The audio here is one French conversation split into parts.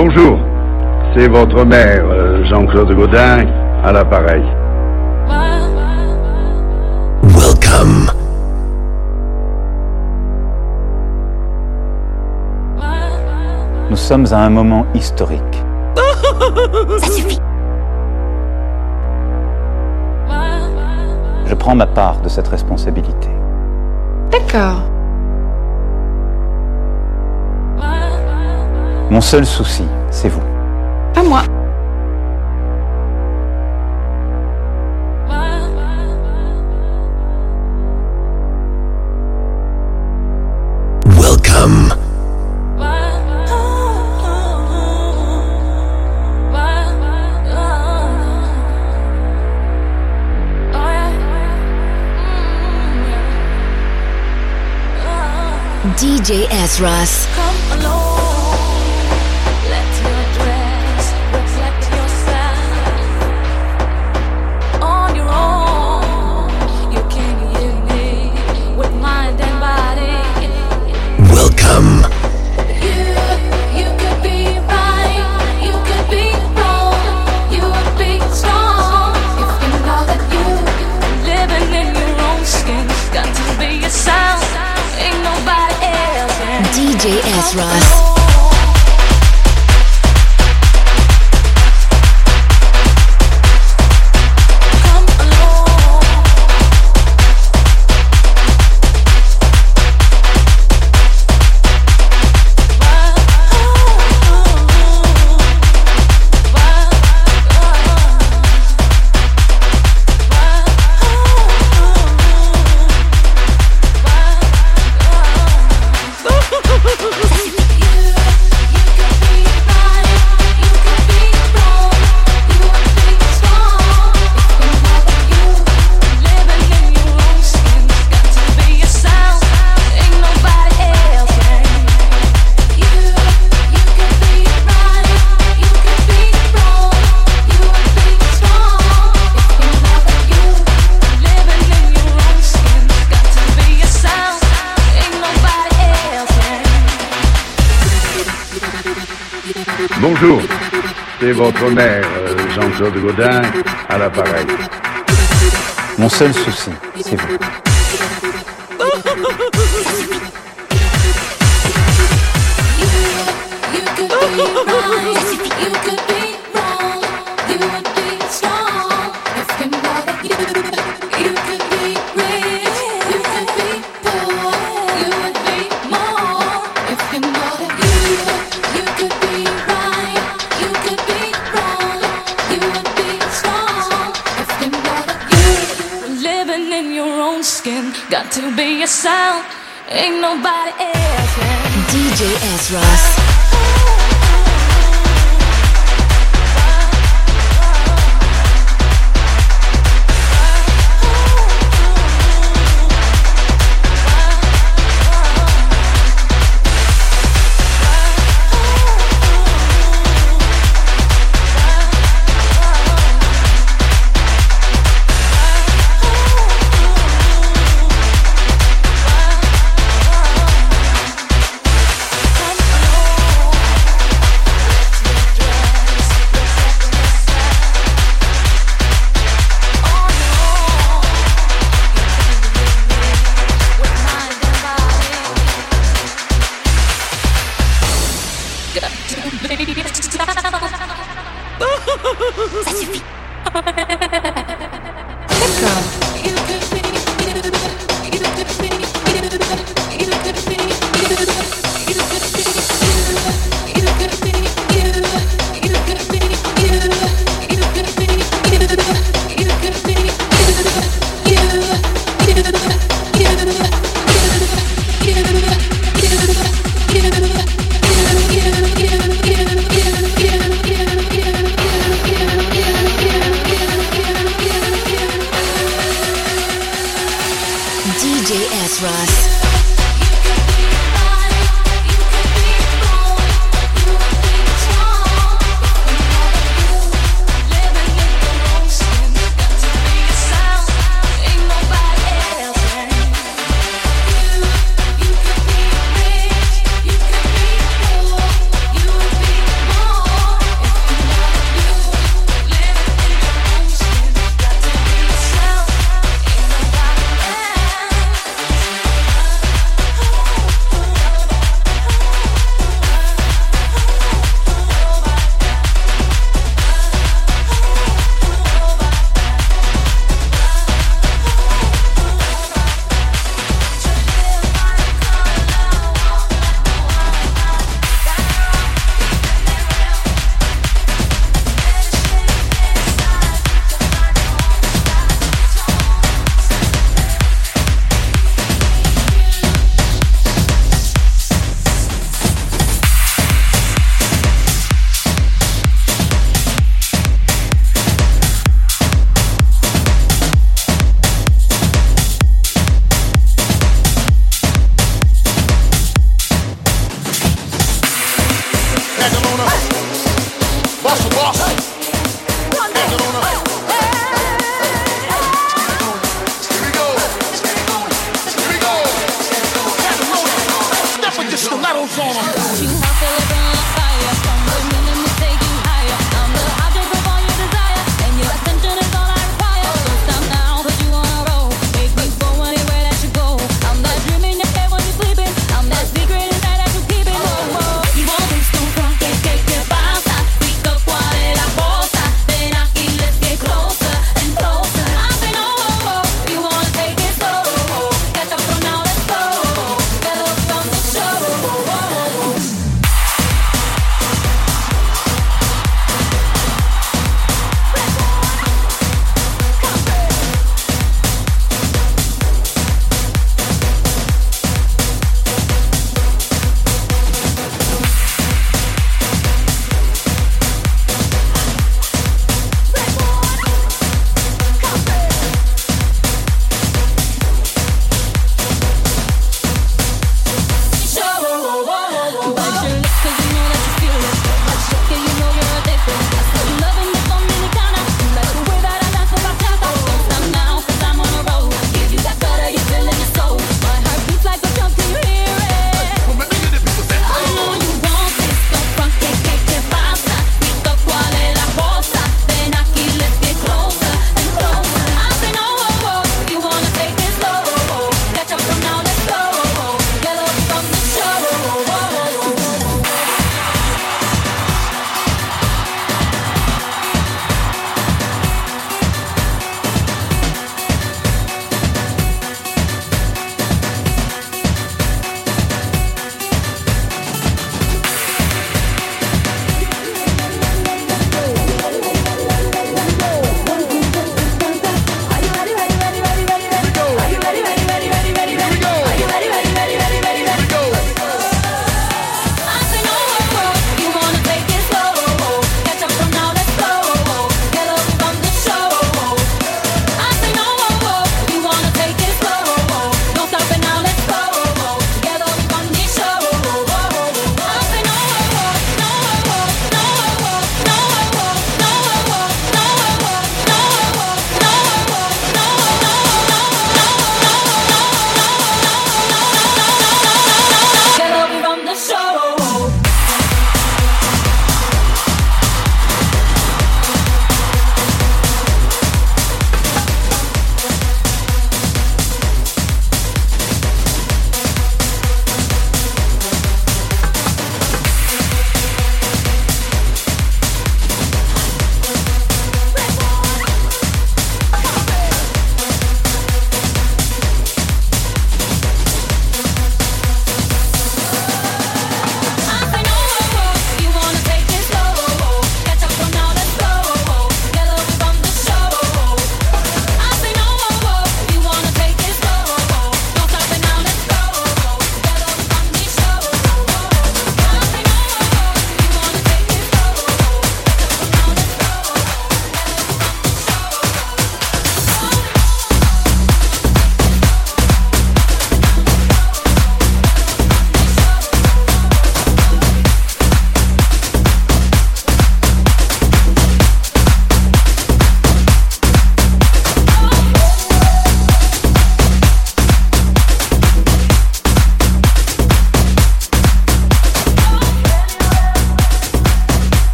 Bonjour, c'est votre maire, euh, Jean-Claude Godin, à l'appareil. Welcome. Nous sommes à un moment historique. Ça suffit. Je prends ma part de cette responsabilité. D'accord. Mon seul souci, c'est vous. Pas moi. Welcome. DJ S. That's Ross. Bonjour, c'est votre maire, euh, Jean-Claude Godin, à l'appareil. Mon seul souci, c'est vous. your sound. Ain't nobody else. DJ S. Ross. DJ S. Ross.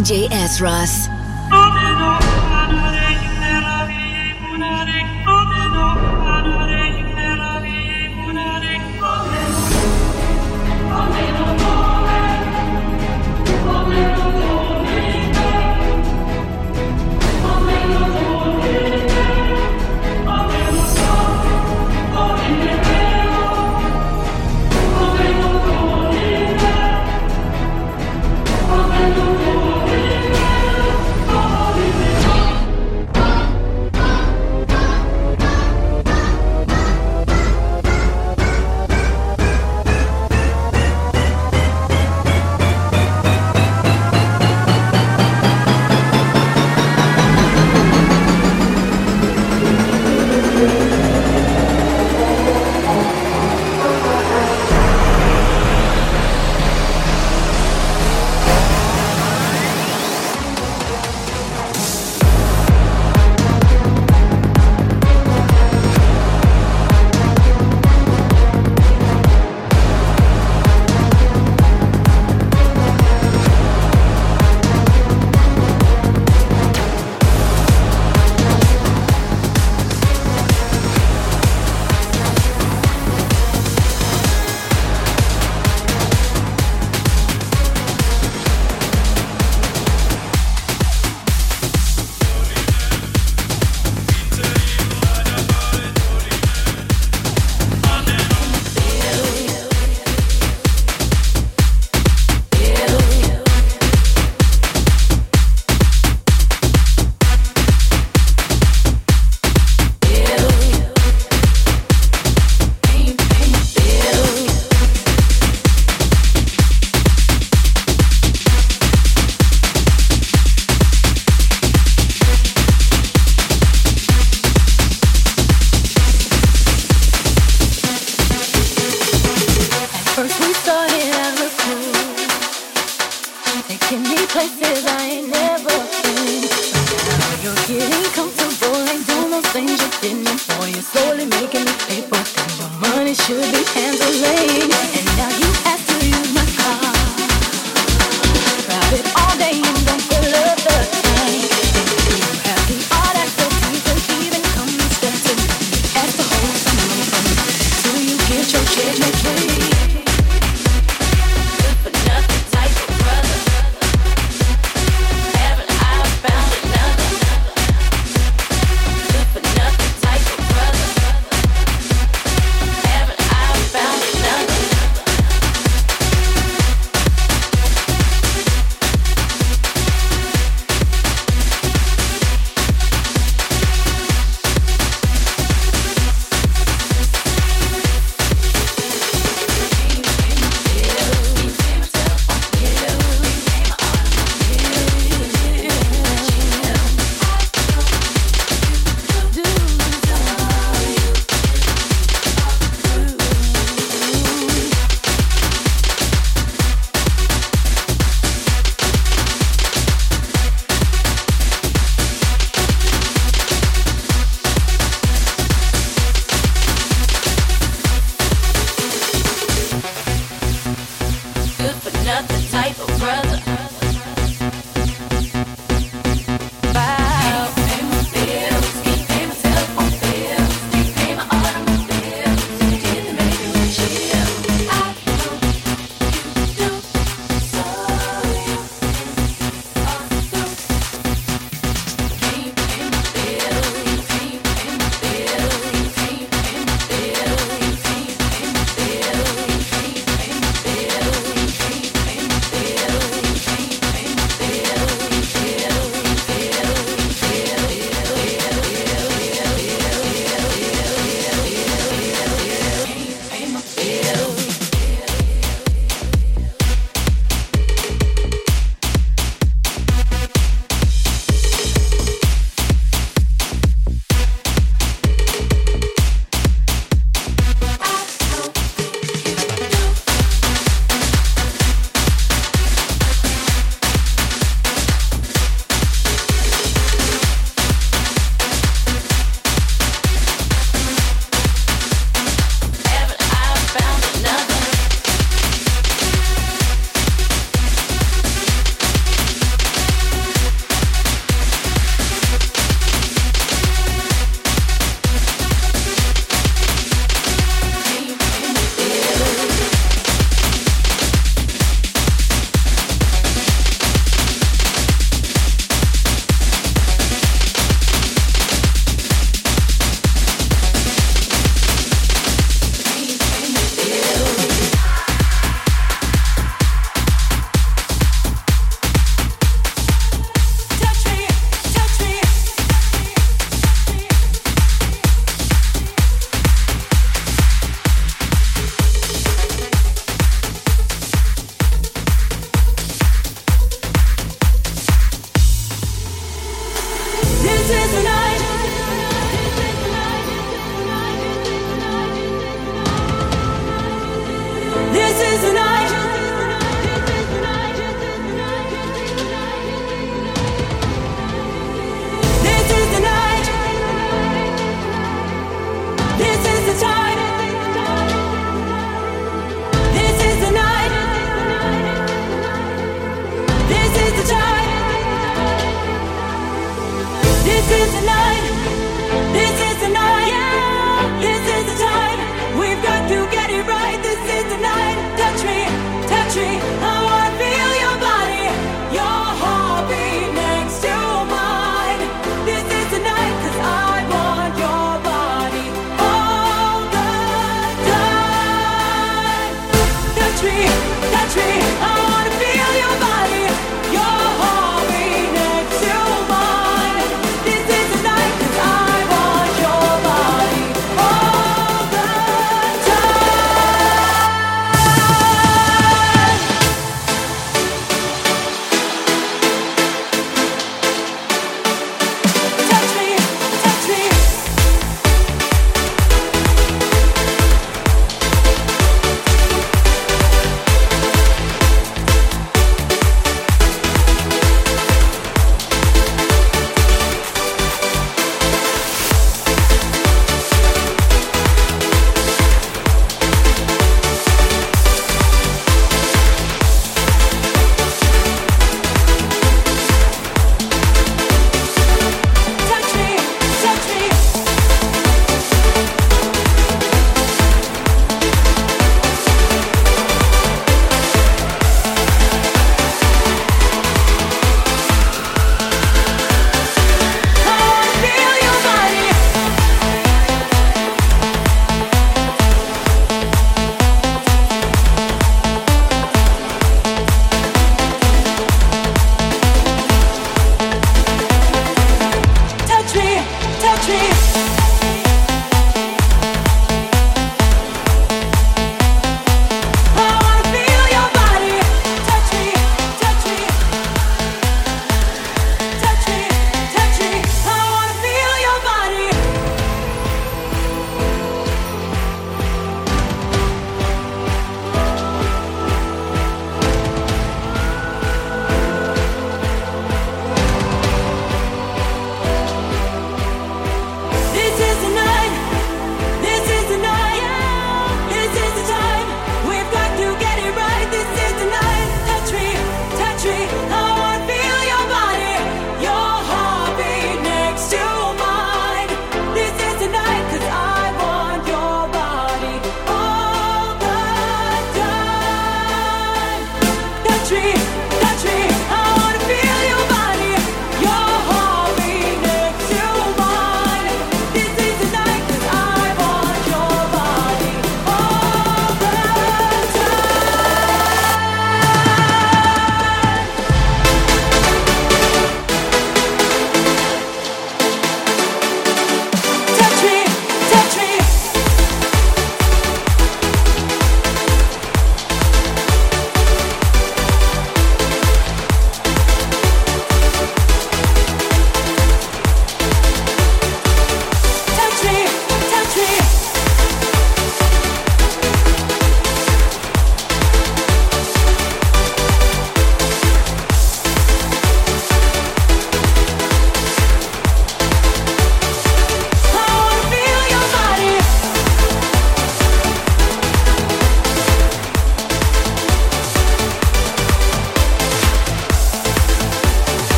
DJ S. Ross. First we started as a cool, taking me places I ain't never been. Now you're getting comfortable ain't doing those things you didn't before. You're slowly making me pay for things your money should be handling. And now you have to use my car, private.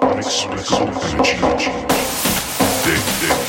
mix, energy, energy. Dig, dig.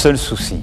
Seul souci,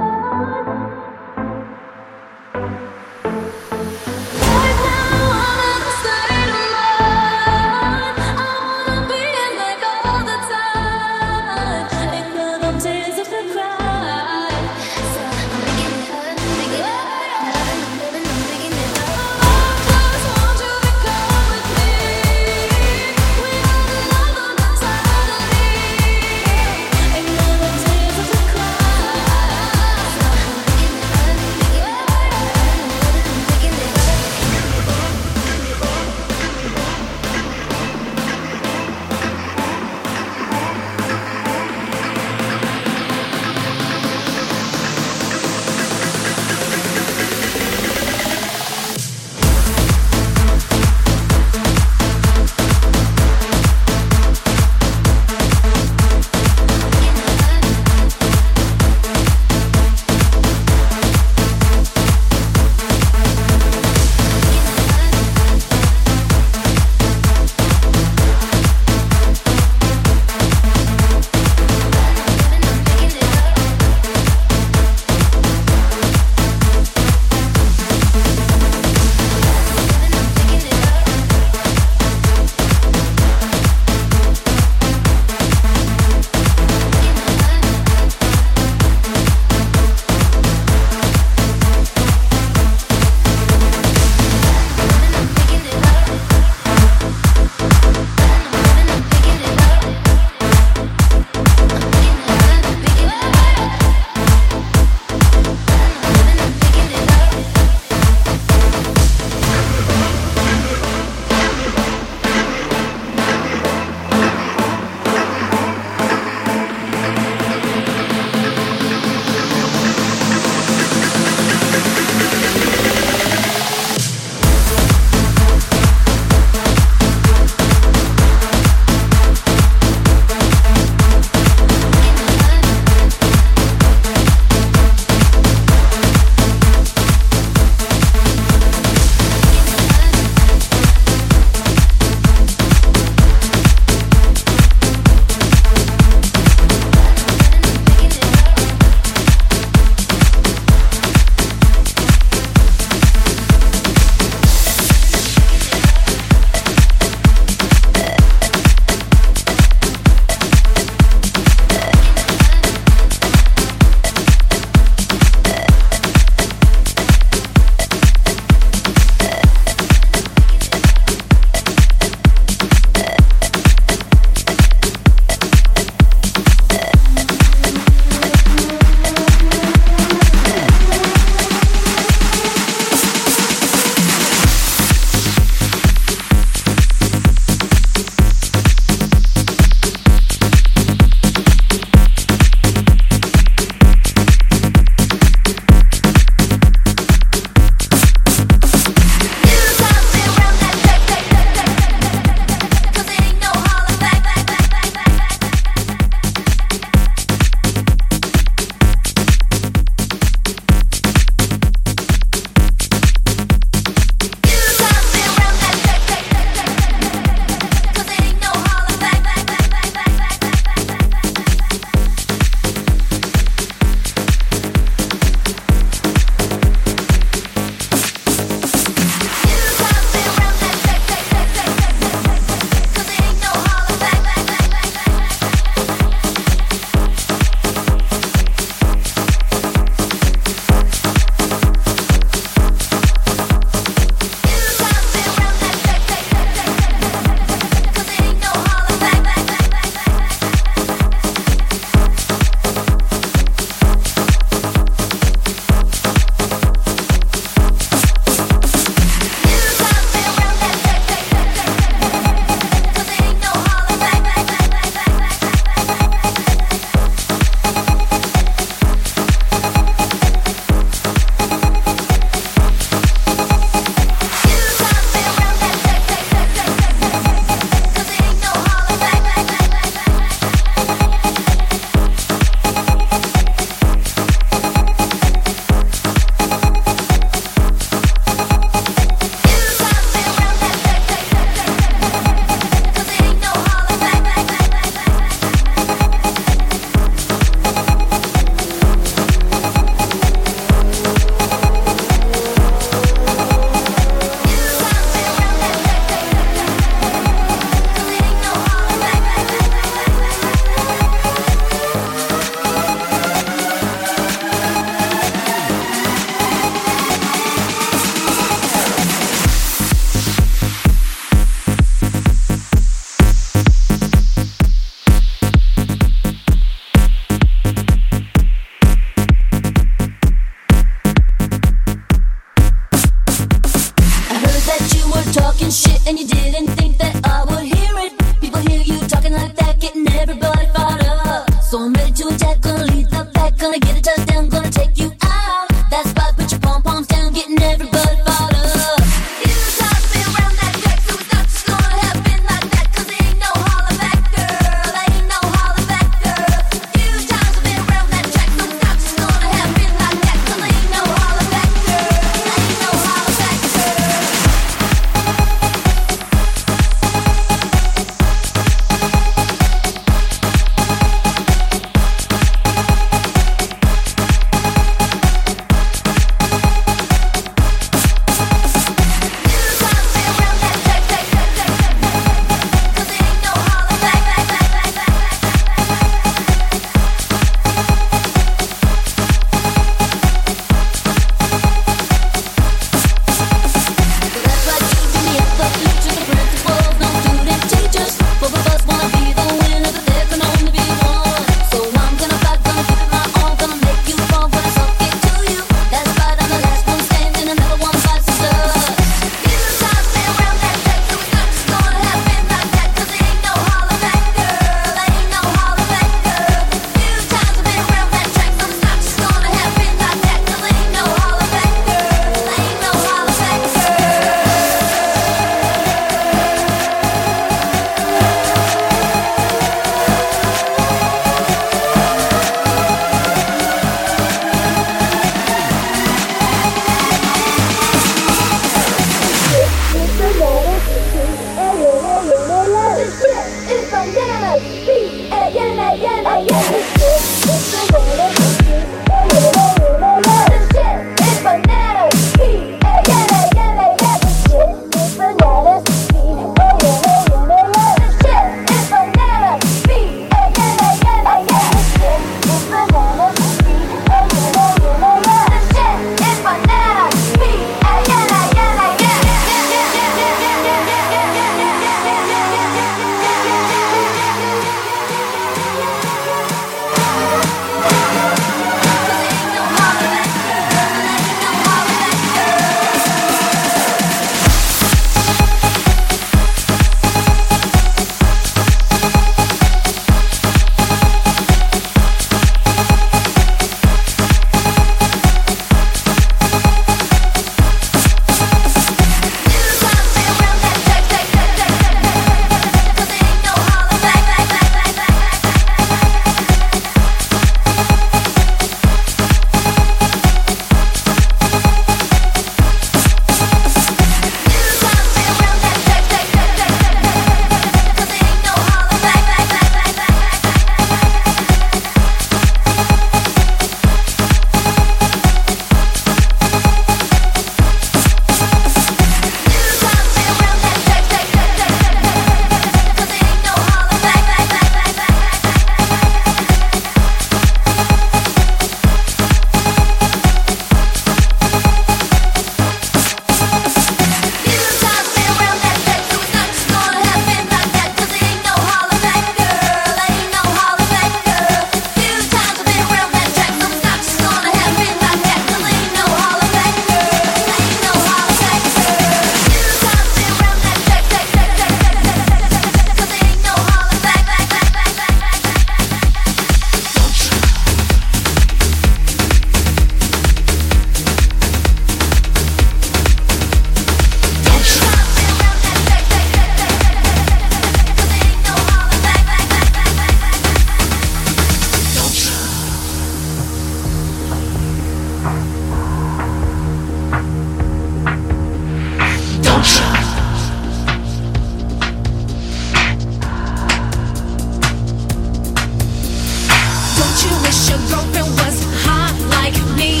girlfriend was hot like me?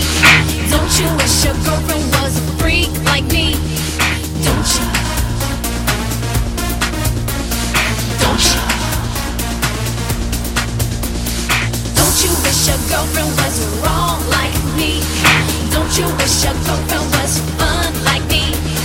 Don't you wish your girlfriend was a freak like me? Don't you? Don't you? Don't you wish your girlfriend was wrong like me? Don't you wish your girlfriend was fun like me?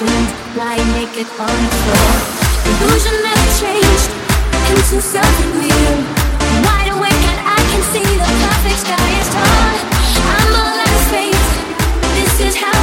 Unashamed, lying naked on the floor. Illusion never changed into something real. Wide awake and I can see the perfect sky is tall. I'm all out of faith. This is how